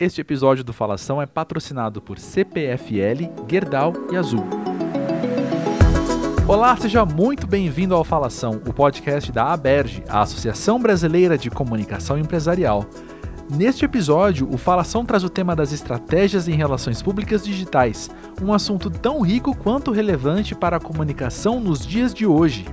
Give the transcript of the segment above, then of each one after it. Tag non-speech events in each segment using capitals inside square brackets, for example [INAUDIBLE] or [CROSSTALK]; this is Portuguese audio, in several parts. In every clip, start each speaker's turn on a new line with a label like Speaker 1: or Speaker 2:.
Speaker 1: Este episódio do Falação é patrocinado por CPFL, Gerdau e Azul. Olá, seja muito bem-vindo ao Falação, o podcast da ABERGE, a Associação Brasileira de Comunicação Empresarial. Neste episódio, o Falação traz o tema das estratégias em relações públicas digitais, um assunto tão rico quanto relevante para a comunicação nos dias de hoje.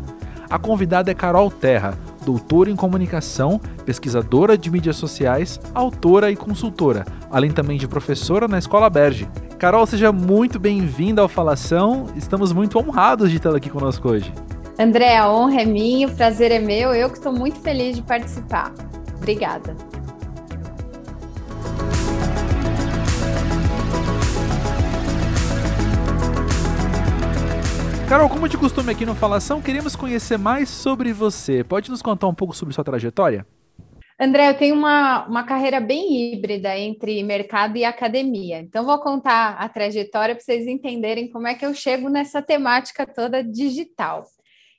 Speaker 1: A convidada é Carol Terra, doutora em comunicação, pesquisadora de mídias sociais, autora e consultora, além também de professora na Escola Berge. Carol, seja muito bem-vinda ao Falação. Estamos muito honrados de tê-la aqui conosco hoje.
Speaker 2: André, a honra é minha, o prazer é meu. Eu que estou muito feliz de participar. Obrigada.
Speaker 1: Carol, como de costume aqui no Falação, queremos conhecer mais sobre você. Pode nos contar um pouco sobre sua trajetória?
Speaker 2: André, eu tenho uma, uma carreira bem híbrida entre mercado e academia. Então, vou contar a trajetória para vocês entenderem como é que eu chego nessa temática toda digital.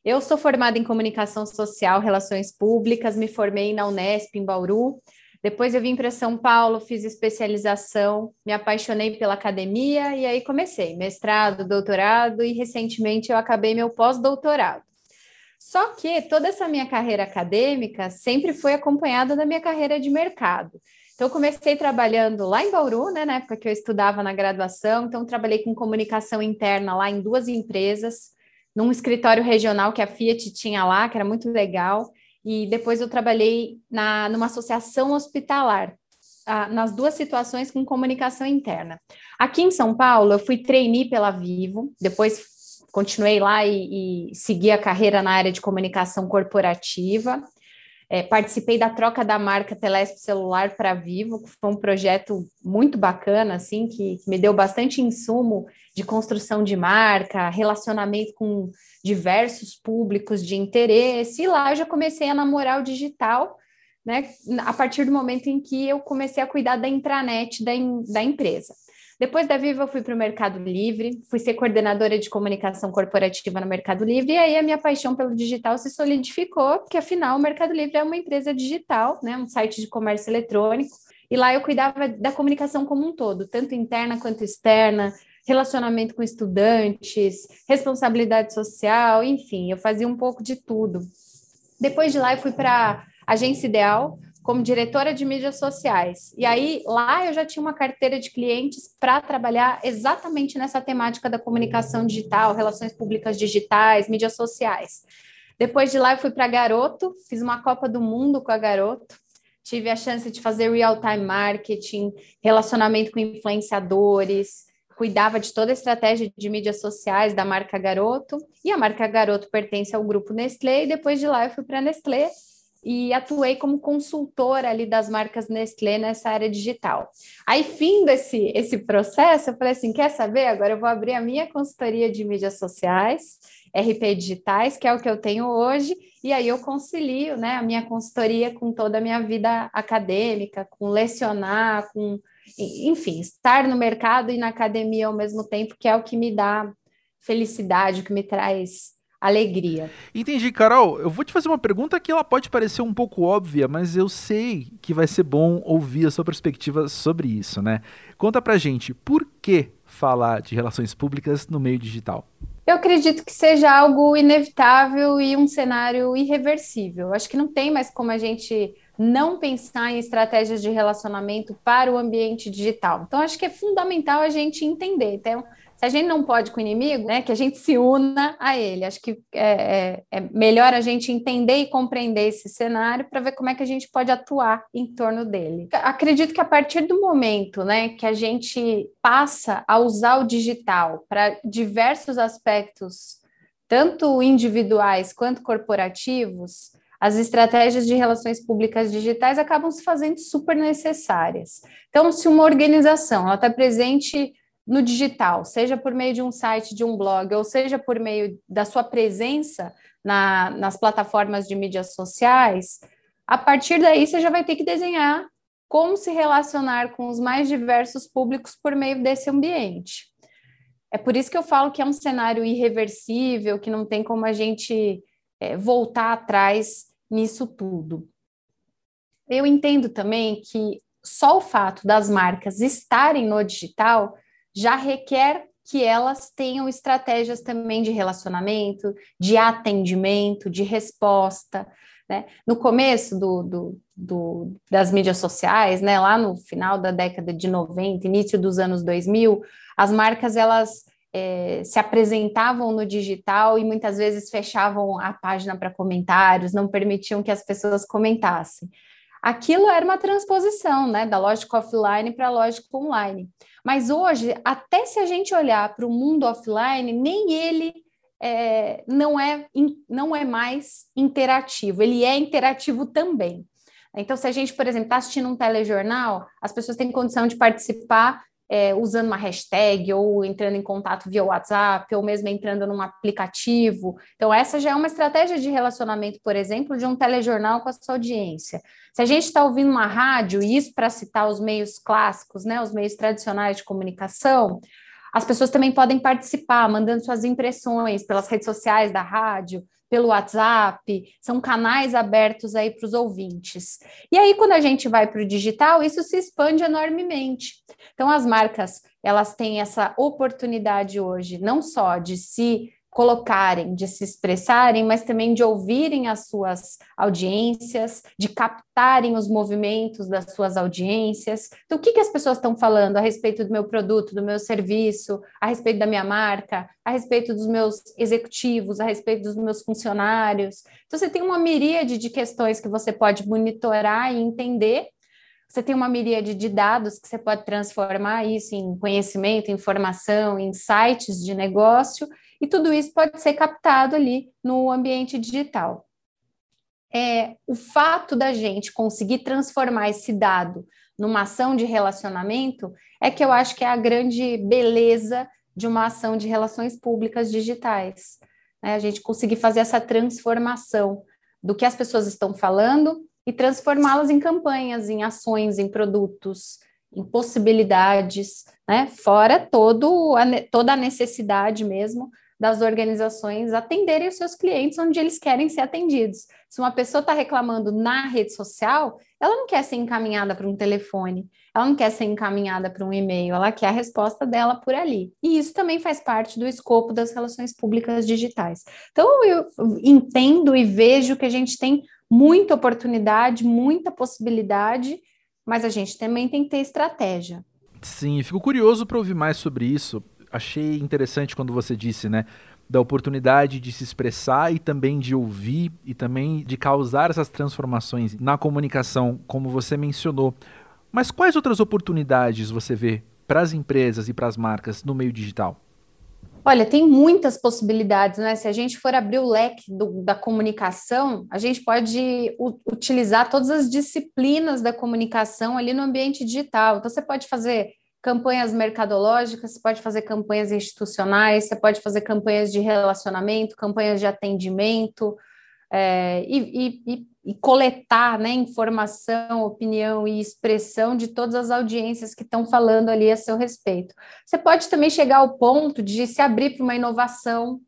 Speaker 2: Eu sou formada em comunicação social, relações públicas, me formei na Unesp, em Bauru, depois eu vim para São Paulo, fiz especialização, me apaixonei pela academia e aí comecei mestrado, doutorado e recentemente eu acabei meu pós-doutorado. Só que toda essa minha carreira acadêmica sempre foi acompanhada da minha carreira de mercado. Então, comecei trabalhando lá em Bauru, né, na época que eu estudava na graduação. Então, trabalhei com comunicação interna lá em duas empresas, num escritório regional que a Fiat tinha lá, que era muito legal e depois eu trabalhei na, numa associação hospitalar, nas duas situações com comunicação interna. Aqui em São Paulo, eu fui trainee pela Vivo, depois continuei lá e, e segui a carreira na área de comunicação corporativa. É, participei da troca da marca Telesp Celular para Vivo, que foi um projeto muito bacana, assim, que, que me deu bastante insumo de construção de marca, relacionamento com diversos públicos de interesse, e lá eu já comecei a namorar o digital, né, a partir do momento em que eu comecei a cuidar da intranet da, da empresa. Depois da Viva, eu fui para o Mercado Livre, fui ser coordenadora de comunicação corporativa no Mercado Livre, e aí a minha paixão pelo digital se solidificou, porque afinal o Mercado Livre é uma empresa digital, né, um site de comércio eletrônico, e lá eu cuidava da comunicação como um todo, tanto interna quanto externa, relacionamento com estudantes, responsabilidade social, enfim, eu fazia um pouco de tudo. Depois de lá, eu fui para a Agência Ideal como diretora de mídias sociais. E aí, lá eu já tinha uma carteira de clientes para trabalhar exatamente nessa temática da comunicação digital, relações públicas digitais, mídias sociais. Depois de lá, eu fui para Garoto, fiz uma Copa do Mundo com a Garoto, tive a chance de fazer real-time marketing, relacionamento com influenciadores, cuidava de toda a estratégia de mídias sociais da marca Garoto, e a marca Garoto pertence ao grupo Nestlé, e depois de lá eu fui para a Nestlé e atuei como consultora ali das marcas Nestlé nessa área digital. Aí, fim desse esse processo, eu falei assim, quer saber? Agora eu vou abrir a minha consultoria de mídias sociais, RP Digitais, que é o que eu tenho hoje, e aí eu concilio né, a minha consultoria com toda a minha vida acadêmica, com lecionar, com enfim, estar no mercado e na academia ao mesmo tempo, que é o que me dá felicidade, o que me traz alegria.
Speaker 1: Entendi, Carol. Eu vou te fazer uma pergunta que ela pode parecer um pouco óbvia, mas eu sei que vai ser bom ouvir a sua perspectiva sobre isso, né? Conta pra gente, por que falar de relações públicas no meio digital?
Speaker 2: Eu acredito que seja algo inevitável e um cenário irreversível. Acho que não tem mais como a gente não pensar em estratégias de relacionamento para o ambiente digital. Então, acho que é fundamental a gente entender. Então, se a gente não pode com o inimigo, né, que a gente se una a ele. Acho que é, é, é melhor a gente entender e compreender esse cenário para ver como é que a gente pode atuar em torno dele. Acredito que a partir do momento né, que a gente passa a usar o digital para diversos aspectos, tanto individuais quanto corporativos, as estratégias de relações públicas digitais acabam se fazendo super necessárias. Então, se uma organização está presente no digital, seja por meio de um site, de um blog, ou seja por meio da sua presença na, nas plataformas de mídias sociais, a partir daí você já vai ter que desenhar como se relacionar com os mais diversos públicos por meio desse ambiente. É por isso que eu falo que é um cenário irreversível, que não tem como a gente é, voltar atrás nisso tudo. Eu entendo também que só o fato das marcas estarem no digital já requer que elas tenham estratégias também de relacionamento, de atendimento, de resposta. Né? No começo do, do, do, das mídias sociais, né, lá no final da década de 90, início dos anos 2000, as marcas elas é, se apresentavam no digital e muitas vezes fechavam a página para comentários, não permitiam que as pessoas comentassem. Aquilo era uma transposição né, da lógica offline para a lógica online. Mas hoje, até se a gente olhar para o mundo offline, nem ele é, não, é, não é mais interativo, ele é interativo também. Então, se a gente, por exemplo, está assistindo um telejornal, as pessoas têm condição de participar é, usando uma hashtag ou entrando em contato via WhatsApp ou mesmo entrando num aplicativo. Então, essa já é uma estratégia de relacionamento, por exemplo, de um telejornal com a sua audiência. Se a gente está ouvindo uma rádio, e isso para citar os meios clássicos, né, os meios tradicionais de comunicação, as pessoas também podem participar, mandando suas impressões pelas redes sociais da rádio, pelo WhatsApp, são canais abertos aí para os ouvintes. E aí, quando a gente vai para o digital, isso se expande enormemente. Então, as marcas, elas têm essa oportunidade hoje, não só de se colocarem, de se expressarem, mas também de ouvirem as suas audiências, de captarem os movimentos das suas audiências. Então, o que, que as pessoas estão falando a respeito do meu produto, do meu serviço, a respeito da minha marca, a respeito dos meus executivos, a respeito dos meus funcionários. Então, você tem uma miríade de questões que você pode monitorar e entender você tem uma miríade de dados que você pode transformar isso em conhecimento, informação, insights de negócio e tudo isso pode ser captado ali no ambiente digital. É, o fato da gente conseguir transformar esse dado numa ação de relacionamento é que eu acho que é a grande beleza de uma ação de relações públicas digitais. Né? A gente conseguir fazer essa transformação do que as pessoas estão falando e transformá-las em campanhas, em ações, em produtos, em possibilidades, né? fora todo a, toda a necessidade mesmo das organizações atenderem os seus clientes onde eles querem ser atendidos. Se uma pessoa está reclamando na rede social, ela não quer ser encaminhada para um telefone, ela não quer ser encaminhada para um e-mail, ela quer a resposta dela por ali. E isso também faz parte do escopo das relações públicas digitais. Então, eu entendo e vejo que a gente tem muita oportunidade, muita possibilidade, mas a gente também tem que ter estratégia.
Speaker 1: Sim, fico curioso para ouvir mais sobre isso, achei interessante quando você disse, né? Da oportunidade de se expressar e também de ouvir e também de causar essas transformações na comunicação, como você mencionou. Mas quais outras oportunidades você vê para as empresas e para as marcas no meio digital?
Speaker 2: Olha, tem muitas possibilidades, né? Se a gente for abrir o leque do, da comunicação, a gente pode utilizar todas as disciplinas da comunicação ali no ambiente digital. Então, você pode fazer campanhas mercadológicas, você pode fazer campanhas institucionais, você pode fazer campanhas de relacionamento, campanhas de atendimento, é, e, e, e, coletar né, informação, opinião e expressão de todas as audiências que estão falando ali a seu respeito. Você pode também chegar ao ponto de se abrir para uma inovação,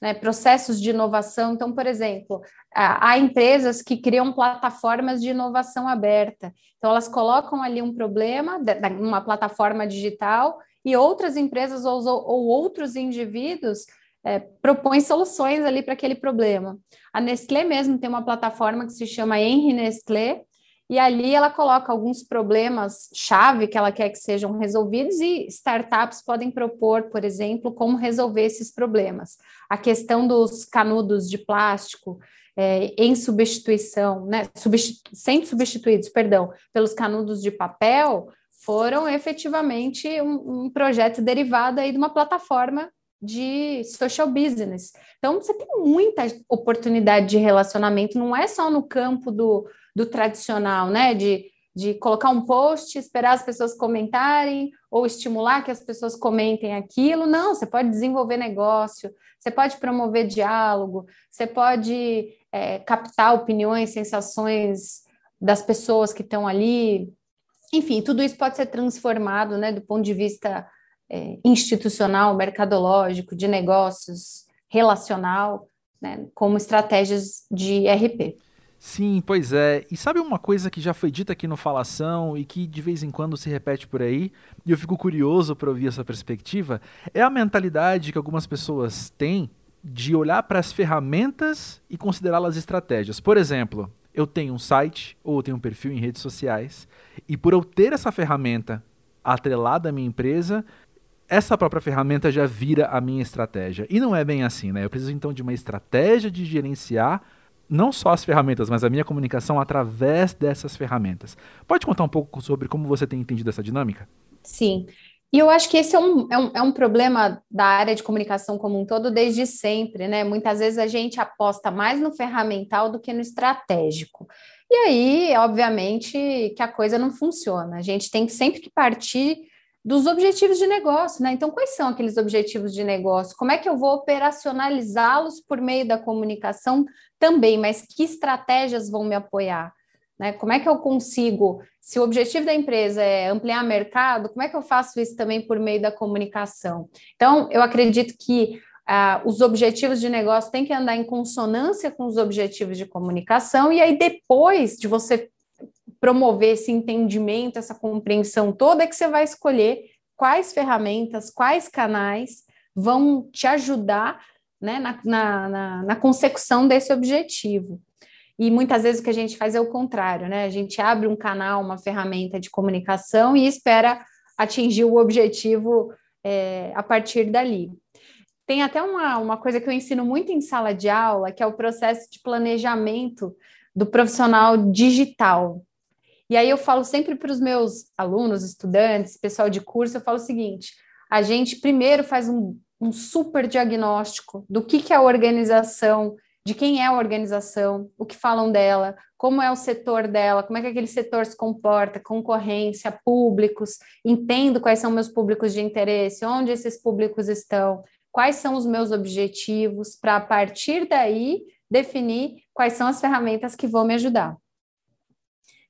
Speaker 2: né, processos de inovação. Então, por exemplo, há empresas que criam plataformas de inovação aberta. Então, elas colocam ali um problema numa plataforma digital e outras empresas ou, ou outros indivíduos é, propõem soluções ali para aquele problema. A Nestlé mesmo tem uma plataforma que se chama Henry Nestlé, e ali ela coloca alguns problemas chave que ela quer que sejam resolvidos e startups podem propor, por exemplo, como resolver esses problemas. A questão dos canudos de plástico é, em substituição, né, substitu sendo substituídos, perdão, pelos canudos de papel, foram efetivamente um, um projeto derivado aí de uma plataforma de social business. Então, você tem muita oportunidade de relacionamento, não é só no campo do, do tradicional, né? De, de colocar um post, esperar as pessoas comentarem, ou estimular que as pessoas comentem aquilo. Não, você pode desenvolver negócio, você pode promover diálogo, você pode é, captar opiniões, sensações das pessoas que estão ali. Enfim, tudo isso pode ser transformado, né, do ponto de vista é, institucional, mercadológico, de negócios, relacional, né, como estratégias de RP.
Speaker 1: Sim, pois é. E sabe uma coisa que já foi dita aqui no Falação e que de vez em quando se repete por aí, e eu fico curioso para ouvir essa perspectiva, é a mentalidade que algumas pessoas têm de olhar para as ferramentas e considerá-las estratégias. Por exemplo, eu tenho um site ou eu tenho um perfil em redes sociais, e por eu ter essa ferramenta atrelada à minha empresa, essa própria ferramenta já vira a minha estratégia. E não é bem assim, né? Eu preciso então de uma estratégia de gerenciar não só as ferramentas, mas a minha comunicação através dessas ferramentas. Pode contar um pouco sobre como você tem entendido essa dinâmica?
Speaker 2: Sim. E eu acho que esse é um, é um, é um problema da área de comunicação como um todo desde sempre, né? Muitas vezes a gente aposta mais no ferramental do que no estratégico. E aí, obviamente, que a coisa não funciona. A gente tem sempre que partir dos objetivos de negócio, né? Então, quais são aqueles objetivos de negócio? Como é que eu vou operacionalizá-los por meio da comunicação também? Mas que estratégias vão me apoiar? Né? Como é que eu consigo, se o objetivo da empresa é ampliar mercado, como é que eu faço isso também por meio da comunicação? Então, eu acredito que ah, os objetivos de negócio têm que andar em consonância com os objetivos de comunicação, e aí depois de você promover esse entendimento, essa compreensão toda, é que você vai escolher quais ferramentas, quais canais vão te ajudar né, na, na, na, na consecução desse objetivo. E muitas vezes o que a gente faz é o contrário, né? A gente abre um canal, uma ferramenta de comunicação e espera atingir o objetivo é, a partir dali. Tem até uma, uma coisa que eu ensino muito em sala de aula, que é o processo de planejamento do profissional digital. E aí eu falo sempre para os meus alunos, estudantes, pessoal de curso, eu falo o seguinte: a gente primeiro faz um, um super diagnóstico do que, que é a organização, de quem é a organização, o que falam dela, como é o setor dela, como é que aquele setor se comporta, concorrência, públicos, entendo quais são meus públicos de interesse, onde esses públicos estão, quais são os meus objetivos, para a partir daí definir quais são as ferramentas que vão me ajudar.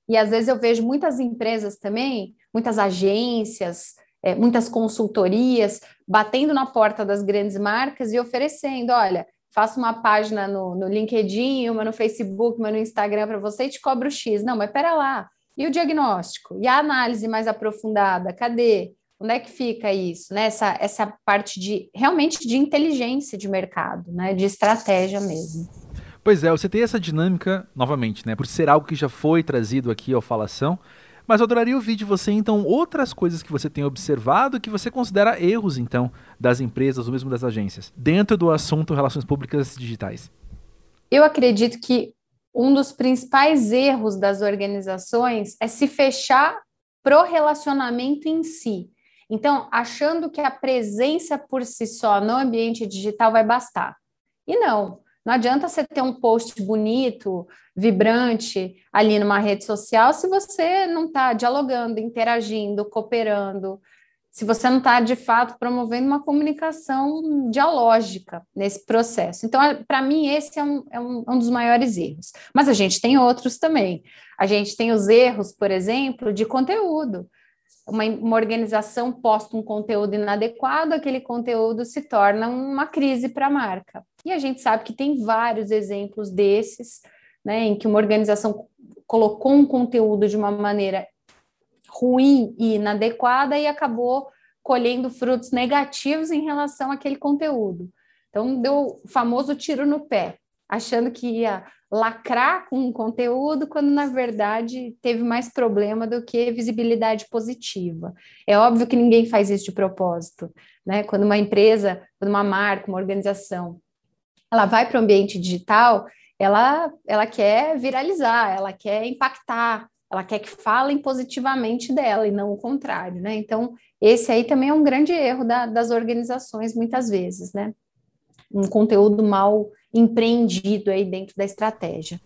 Speaker 2: E às vezes eu vejo muitas empresas também, muitas agências, é, muitas consultorias batendo na porta das grandes marcas e oferecendo: olha, faço uma página no, no LinkedIn, uma no Facebook, uma no Instagram para você e te cobro X. Não, mas pera lá. E o diagnóstico? E a análise mais aprofundada? Cadê? Onde é que fica isso? Né? Essa, essa parte de realmente de inteligência de mercado, né? de estratégia mesmo.
Speaker 1: Pois é, você tem essa dinâmica, novamente, né? Por ser algo que já foi trazido aqui ao Falação. Mas eu adoraria ouvir de você, então, outras coisas que você tem observado que você considera erros, então, das empresas ou mesmo das agências, dentro do assunto relações públicas digitais.
Speaker 2: Eu acredito que um dos principais erros das organizações é se fechar pro relacionamento em si. Então, achando que a presença por si só no ambiente digital vai bastar. E não. Não adianta você ter um post bonito, vibrante ali numa rede social se você não está dialogando, interagindo, cooperando, se você não está de fato promovendo uma comunicação dialógica nesse processo. Então, para mim, esse é um, é, um, é um dos maiores erros. Mas a gente tem outros também. A gente tem os erros, por exemplo, de conteúdo uma, uma organização posta um conteúdo inadequado, aquele conteúdo se torna uma crise para a marca. E a gente sabe que tem vários exemplos desses, né, em que uma organização colocou um conteúdo de uma maneira ruim e inadequada e acabou colhendo frutos negativos em relação àquele conteúdo. Então, deu o famoso tiro no pé, achando que ia lacrar com o conteúdo, quando na verdade teve mais problema do que visibilidade positiva. É óbvio que ninguém faz isso de propósito, né? Quando uma empresa, quando uma marca, uma organização, ela vai para o ambiente digital, ela, ela quer viralizar, ela quer impactar, ela quer que falem positivamente dela e não o contrário, né? Então, esse aí também é um grande erro da, das organizações, muitas vezes, né? Um conteúdo mal empreendido aí dentro da estratégia.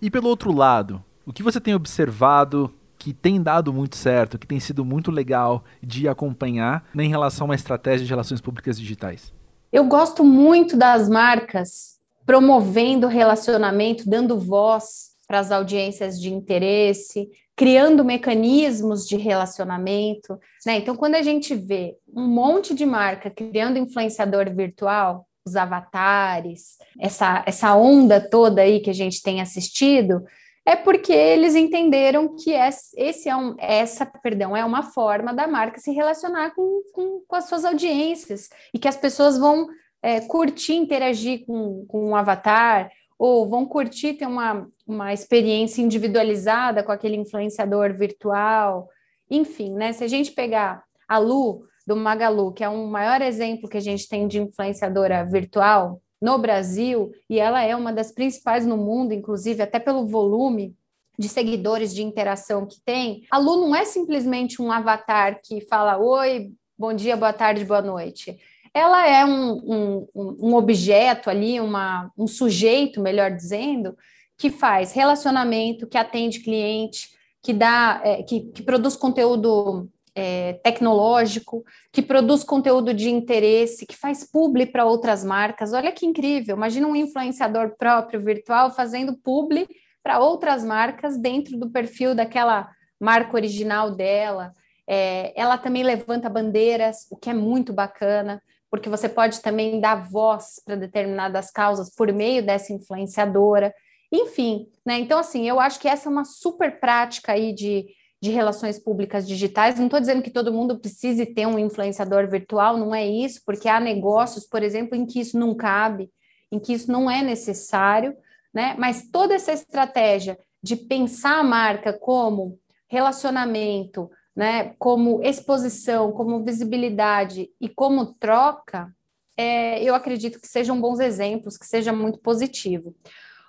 Speaker 1: E pelo outro lado, o que você tem observado que tem dado muito certo, que tem sido muito legal de acompanhar em relação a uma estratégia de relações públicas digitais?
Speaker 2: Eu gosto muito das marcas promovendo relacionamento, dando voz para as audiências de interesse, criando mecanismos de relacionamento. Né? Então, quando a gente vê um monte de marca criando influenciador virtual, os avatares, essa, essa onda toda aí que a gente tem assistido, é porque eles entenderam que esse é um, essa, perdão, é uma forma da marca se relacionar com, com, com as suas audiências e que as pessoas vão é, curtir, interagir com, com um avatar ou vão curtir ter uma, uma experiência individualizada com aquele influenciador virtual, enfim, né? Se a gente pegar a Lu do Magalu, que é um maior exemplo que a gente tem de influenciadora virtual, no Brasil, e ela é uma das principais no mundo, inclusive até pelo volume de seguidores de interação que tem, a Lu não é simplesmente um avatar que fala oi, bom dia, boa tarde, boa noite. Ela é um, um, um objeto ali, uma, um sujeito, melhor dizendo, que faz relacionamento, que atende cliente, que dá, é, que, que produz conteúdo é, tecnológico, que produz conteúdo de interesse, que faz publi para outras marcas. Olha que incrível! Imagina um influenciador próprio virtual fazendo publi para outras marcas dentro do perfil daquela marca original dela. É, ela também levanta bandeiras, o que é muito bacana, porque você pode também dar voz para determinadas causas por meio dessa influenciadora. Enfim, né? Então, assim, eu acho que essa é uma super prática aí de de relações públicas digitais. Não estou dizendo que todo mundo precise ter um influenciador virtual, não é isso, porque há negócios, por exemplo, em que isso não cabe, em que isso não é necessário, né? Mas toda essa estratégia de pensar a marca como relacionamento, né, como exposição, como visibilidade e como troca, é, eu acredito que sejam bons exemplos, que seja muito positivo.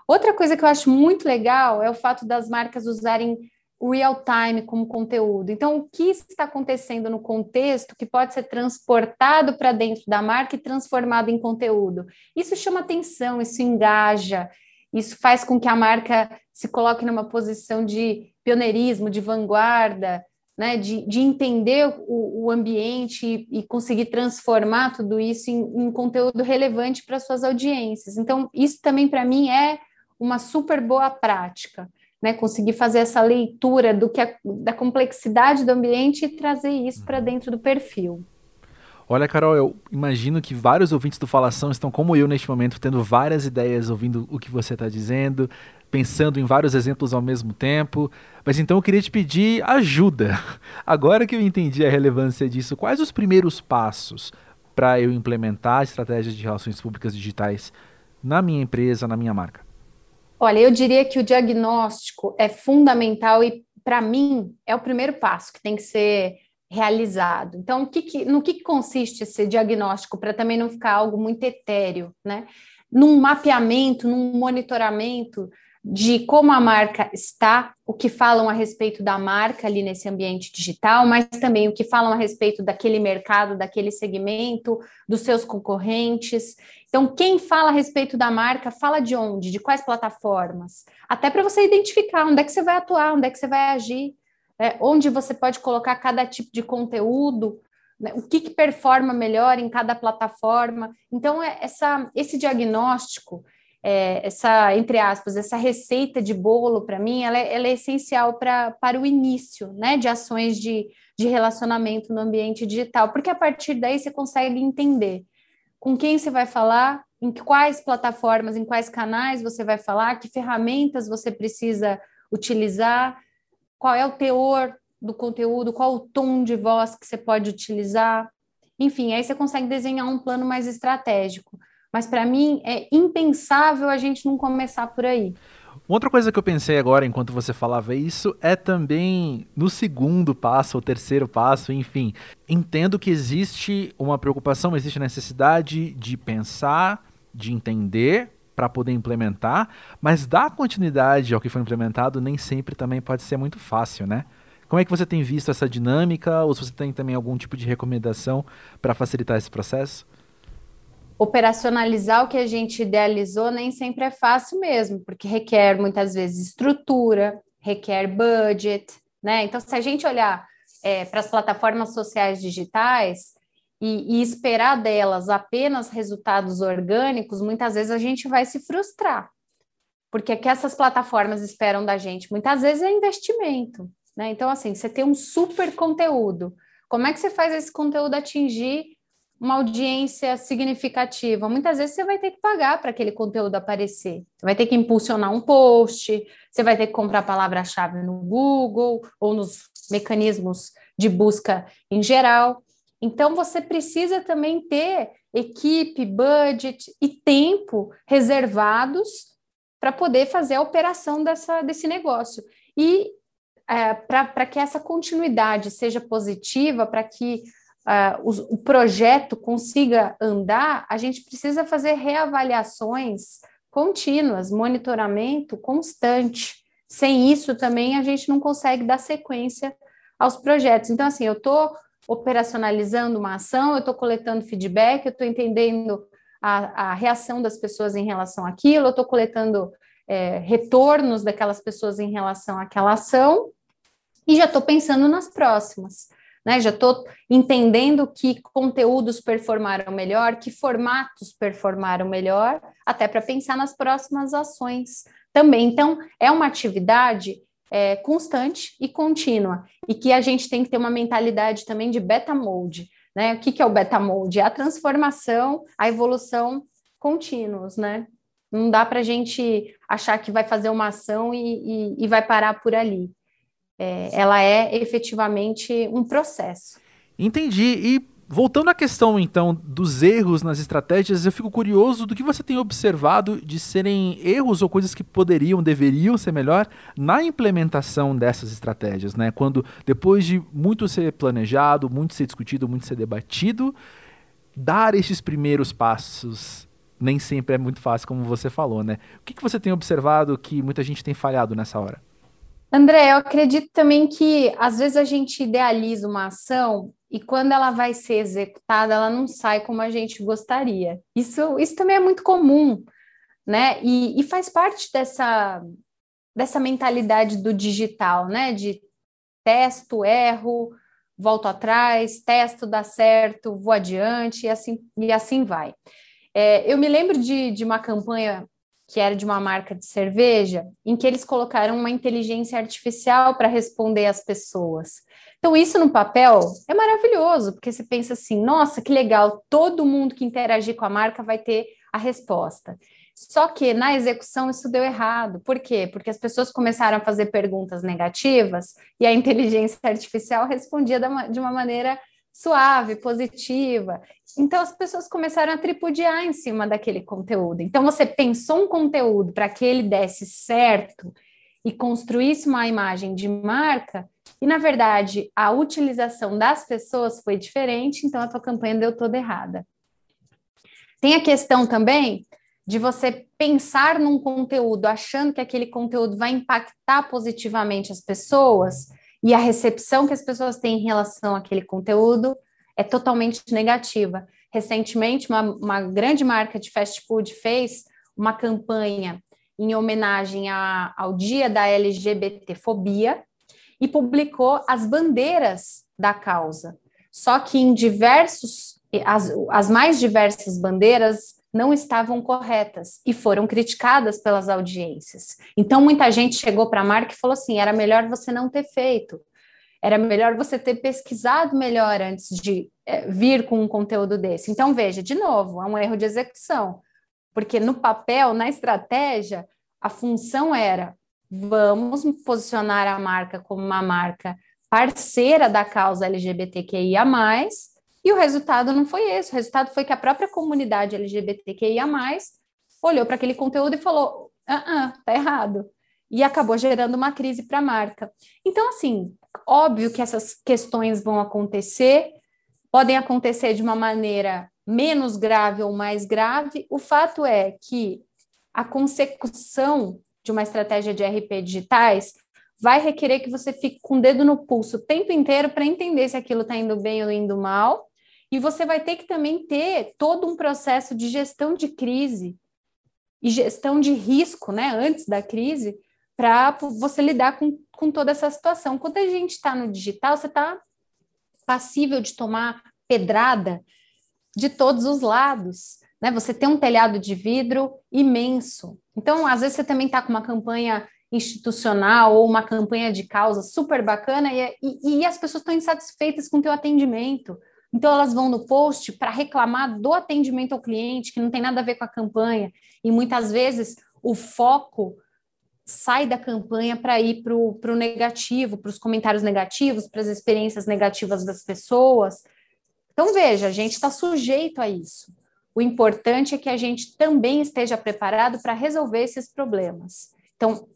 Speaker 2: Outra coisa que eu acho muito legal é o fato das marcas usarem real time como conteúdo. Então, o que está acontecendo no contexto que pode ser transportado para dentro da marca e transformado em conteúdo? Isso chama atenção, isso engaja, isso faz com que a marca se coloque numa posição de pioneirismo, de vanguarda, né, de, de entender o, o ambiente e, e, conseguir transformar tudo isso em, em conteúdo relevante para suas audiências. Então, isso também para mim é uma super boa prática né, conseguir fazer essa leitura do que a, da complexidade do ambiente e trazer isso para dentro do perfil.
Speaker 1: Olha, Carol, eu imagino que vários ouvintes do Falação estão como eu neste momento, tendo várias ideias, ouvindo o que você está dizendo, pensando em vários exemplos ao mesmo tempo. Mas então eu queria te pedir ajuda. [LAUGHS] Agora que eu entendi a relevância disso, quais os primeiros passos para eu implementar estratégias de relações públicas digitais na minha empresa, na minha marca?
Speaker 2: Olha, eu diria que o diagnóstico é fundamental e, para mim, é o primeiro passo que tem que ser realizado. Então, que que, no que consiste esse diagnóstico, para também não ficar algo muito etéreo, né? Num mapeamento, num monitoramento de como a marca está, o que falam a respeito da marca ali nesse ambiente digital, mas também o que falam a respeito daquele mercado, daquele segmento, dos seus concorrentes. Então, quem fala a respeito da marca, fala de onde, de quais plataformas, até para você identificar onde é que você vai atuar, onde é que você vai agir, é, onde você pode colocar cada tipo de conteúdo, né, o que, que performa melhor em cada plataforma. Então, é essa, esse diagnóstico é, essa, entre aspas, essa receita de bolo, para mim, ela é, ela é essencial pra, para o início né, de ações de, de relacionamento no ambiente digital, porque a partir daí você consegue entender com quem você vai falar, em quais plataformas, em quais canais você vai falar, que ferramentas você precisa utilizar, qual é o teor do conteúdo, qual o tom de voz que você pode utilizar. Enfim, aí você consegue desenhar um plano mais estratégico. Mas para mim é impensável a gente não começar por aí.
Speaker 1: Outra coisa que eu pensei agora enquanto você falava isso é também no segundo passo ou terceiro passo, enfim, entendo que existe uma preocupação, existe necessidade de pensar, de entender para poder implementar, mas dar continuidade ao que foi implementado nem sempre também pode ser muito fácil, né? Como é que você tem visto essa dinâmica ou se você tem também algum tipo de recomendação para facilitar esse processo?
Speaker 2: Operacionalizar o que a gente idealizou nem sempre é fácil mesmo, porque requer muitas vezes estrutura, requer budget, né? Então, se a gente olhar é, para as plataformas sociais digitais e, e esperar delas apenas resultados orgânicos, muitas vezes a gente vai se frustrar, porque o que essas plataformas esperam da gente muitas vezes é investimento, né? Então, assim, você tem um super conteúdo. Como é que você faz esse conteúdo atingir uma audiência significativa, muitas vezes você vai ter que pagar para aquele conteúdo aparecer. Você vai ter que impulsionar um post, você vai ter que comprar palavra-chave no Google ou nos mecanismos de busca em geral. Então, você precisa também ter equipe, budget e tempo reservados para poder fazer a operação dessa, desse negócio. E é, para que essa continuidade seja positiva, para que uh, o, projeto consiga andar, a gente precisa fazer reavaliações contínuas, monitoramento constante. Sem isso também a gente não consegue dar sequência aos projetos. Então, assim, eu estou operacionalizando uma ação, eu estou coletando feedback, eu estou entendendo a, a, reação das pessoas em relação àquilo, eu estou coletando é, retornos daquelas pessoas em relação àquela ação e já estou pensando nas próximas né? Já estou entendendo que conteúdos performaram melhor, que formatos performaram melhor, até para pensar nas próximas ações também. Então, é uma atividade é, constante e contínua, e que a gente tem que ter uma mentalidade também de beta mode. Né? O que, que é o beta mode? É a transformação, a evolução contínuos, né? Não dá para a gente achar que vai fazer uma ação e, e, e vai parar por ali é, ela é efetivamente um processo.
Speaker 1: Entendi. E voltando à questão, então, dos erros nas estratégias, eu fico curioso do que você tem observado de serem erros ou coisas que poderiam, deveriam ser melhor na implementação dessas estratégias, né? Quando, depois de muito ser planejado, muito ser discutido, muito ser debatido, dar esses primeiros passos nem sempre é muito fácil, como você falou, né? O que, que você tem observado que muita gente tem falhado nessa hora?
Speaker 2: André, eu acredito também que às vezes a gente idealiza uma ação e quando ela vai ser executada, ela não sai como a gente gostaria. Isso, isso também é muito comum, né? E, e faz parte dessa, dessa mentalidade do digital, né? De testo, erro, volto atrás, testo, dá certo, vou adiante e assim, e assim vai. É, eu me lembro de, de uma campanha que era de uma marca de cerveja, em que eles colocaram uma inteligência artificial para responder às pessoas. Então, isso no papel é maravilhoso, porque você pensa assim: nossa, que legal, todo mundo que interagir com a marca vai ter a resposta. Só que na execução isso deu errado. Por quê? Porque as pessoas começaram a fazer perguntas negativas e a inteligência [LAUGHS] artificial respondia de uma maneira suave, positiva. Então as pessoas começaram a tripudiar em cima daquele conteúdo. Então você pensou um conteúdo para que ele desse certo e construísse uma imagem de marca, e na verdade a utilização das pessoas foi diferente, então a tua campanha deu toda errada. Tem a questão também de você pensar num conteúdo achando que aquele conteúdo vai impactar positivamente as pessoas e a recepção que as pessoas têm em relação àquele conteúdo é totalmente negativa. Recentemente, uma, uma grande marca de fast food fez uma campanha em homenagem a, ao dia da LGBTfobia e publicou as bandeiras da causa. Só que em diversos, as, as mais diversas bandeiras não estavam corretas e foram criticadas pelas audiências. Então, muita gente chegou para a marca e falou assim: era melhor você não ter feito, era melhor você ter pesquisado melhor antes de é, vir com um conteúdo desse. Então, veja, de novo, é um erro de execução, porque no papel, na estratégia, a função era: vamos posicionar a marca como uma marca parceira da causa LGBTQIA e o resultado não foi esse. O resultado foi que a própria comunidade LGBTQIA olhou para aquele conteúdo e falou: ah, ah, tá errado. E acabou gerando uma crise para a marca. Então, assim, óbvio que essas questões vão acontecer, podem acontecer de uma maneira menos grave ou mais grave. O fato é que a consecução de uma estratégia de RP digitais vai requerer que você fique com o dedo no pulso o tempo inteiro para entender se aquilo está indo bem ou indo mal e você vai ter que também ter todo um processo de gestão de crise e gestão de risco, né, antes da crise, para você lidar com, com toda essa situação. Quando a gente está no digital, você está passível de tomar pedrada de todos os lados. Né? Você tem um telhado de vidro imenso. Então, às vezes, você também está com uma campanha institucional ou uma campanha de causa super bacana e, e, e as pessoas estão insatisfeitas com o teu atendimento Então elas vão no post para reclamar do atendimento ao cliente, que não tem nada a ver com a campanha, e muitas vezes o foco sai da campanha para ir para o negativo, para os comentários negativos, para as experiências negativas das pessoas. Então, veja, a gente está sujeito a isso. O importante é que a gente também esteja preparado para resolver esses problemas. Então,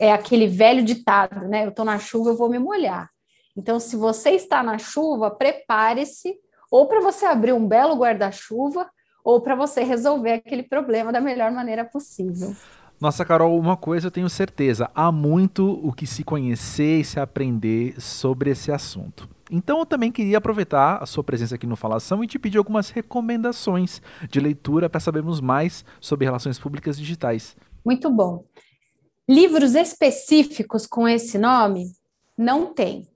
Speaker 2: é aquele velho ditado, né? Eu estou na chuva, eu vou me molhar. Então, se você está na chuva, prepare-se ou para você abrir um belo guarda-chuva ou para você resolver aquele problema da melhor maneira possível.
Speaker 1: Nossa, Carol, uma coisa eu tenho certeza: há muito o que se conhecer e se aprender sobre esse assunto. Então eu também queria aproveitar a sua presença aqui no Falação e te pedir algumas recomendações de leitura para sabermos mais sobre relações públicas digitais.
Speaker 2: Muito bom. Livros específicos com esse nome não tem.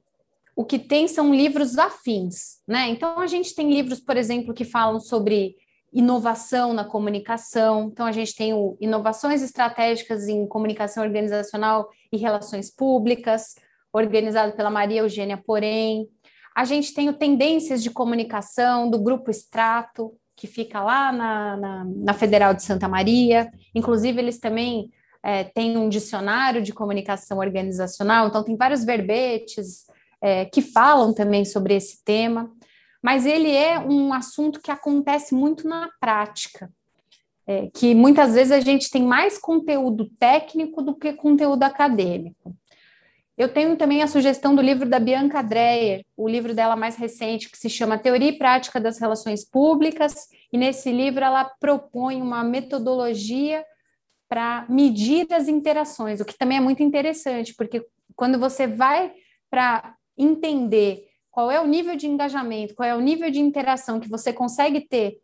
Speaker 2: O que tem são livros afins, né? Então a gente tem livros, por exemplo, que falam sobre inovação na comunicação. Então, a gente tem o Inovações Estratégicas em Comunicação Organizacional e Relações Públicas, organizado pela Maria Eugênia Porém. A gente tem o Tendências de Comunicação, do Grupo Extrato, que fica lá na, na, na Federal de Santa Maria. Inclusive, eles também é, têm um dicionário de comunicação organizacional, então tem vários verbetes é, que falam também sobre esse tema mas ele é um assunto que acontece muito na prática, é, que muitas vezes a gente tem mais conteúdo técnico do que conteúdo acadêmico. Eu tenho também a sugestão do livro da Bianca Dreyer, o livro dela mais recente, que se chama Teoria e Prática das Relações Públicas, e nesse livro ela propõe uma metodologia para medir as interações, o que também é muito interessante, porque quando você vai para entender qual é o nível de engajamento, qual é o nível de interação que você consegue ter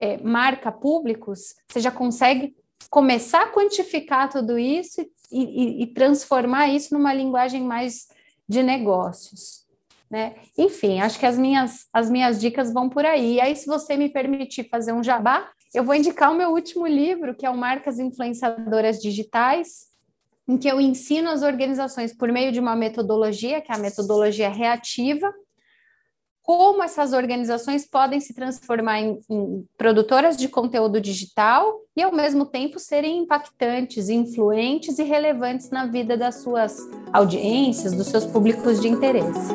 Speaker 2: é, marca públicos, você já consegue começar a quantificar tudo isso e, e, e transformar isso numa linguagem mais de negócios. Né? Enfim, acho que as minhas, as minhas dicas vão por aí. E aí, se você me permitir fazer um jabá, eu vou indicar o meu último livro, que é o Marcas Influenciadoras Digitais, em que eu ensino as organizações por meio de uma metodologia, que é a metodologia reativa, como essas organizações podem se transformar em, em, produtoras de conteúdo digital e, ao mesmo tempo, serem impactantes, influentes e relevantes na vida das suas audiências, dos seus públicos de interesse.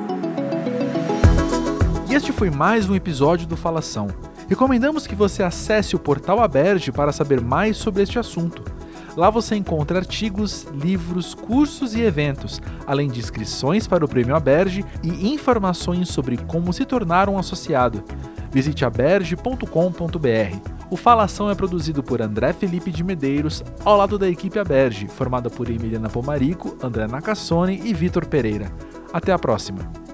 Speaker 1: E este foi mais um episódio do Falação. Recomendamos que você acesse o portal Aberge para saber mais sobre este assunto. Lá você encontra artigos, livros, cursos e eventos, além de inscrições para o Prêmio Aberge e informações sobre como se tornar um associado. Visite aberge.com.br. O Falação é produzido por André Felipe de Medeiros, ao lado da equipe Aberge, formada por Emiliana Pomarico, André Nacassone e Vitor Pereira. Até a próxima!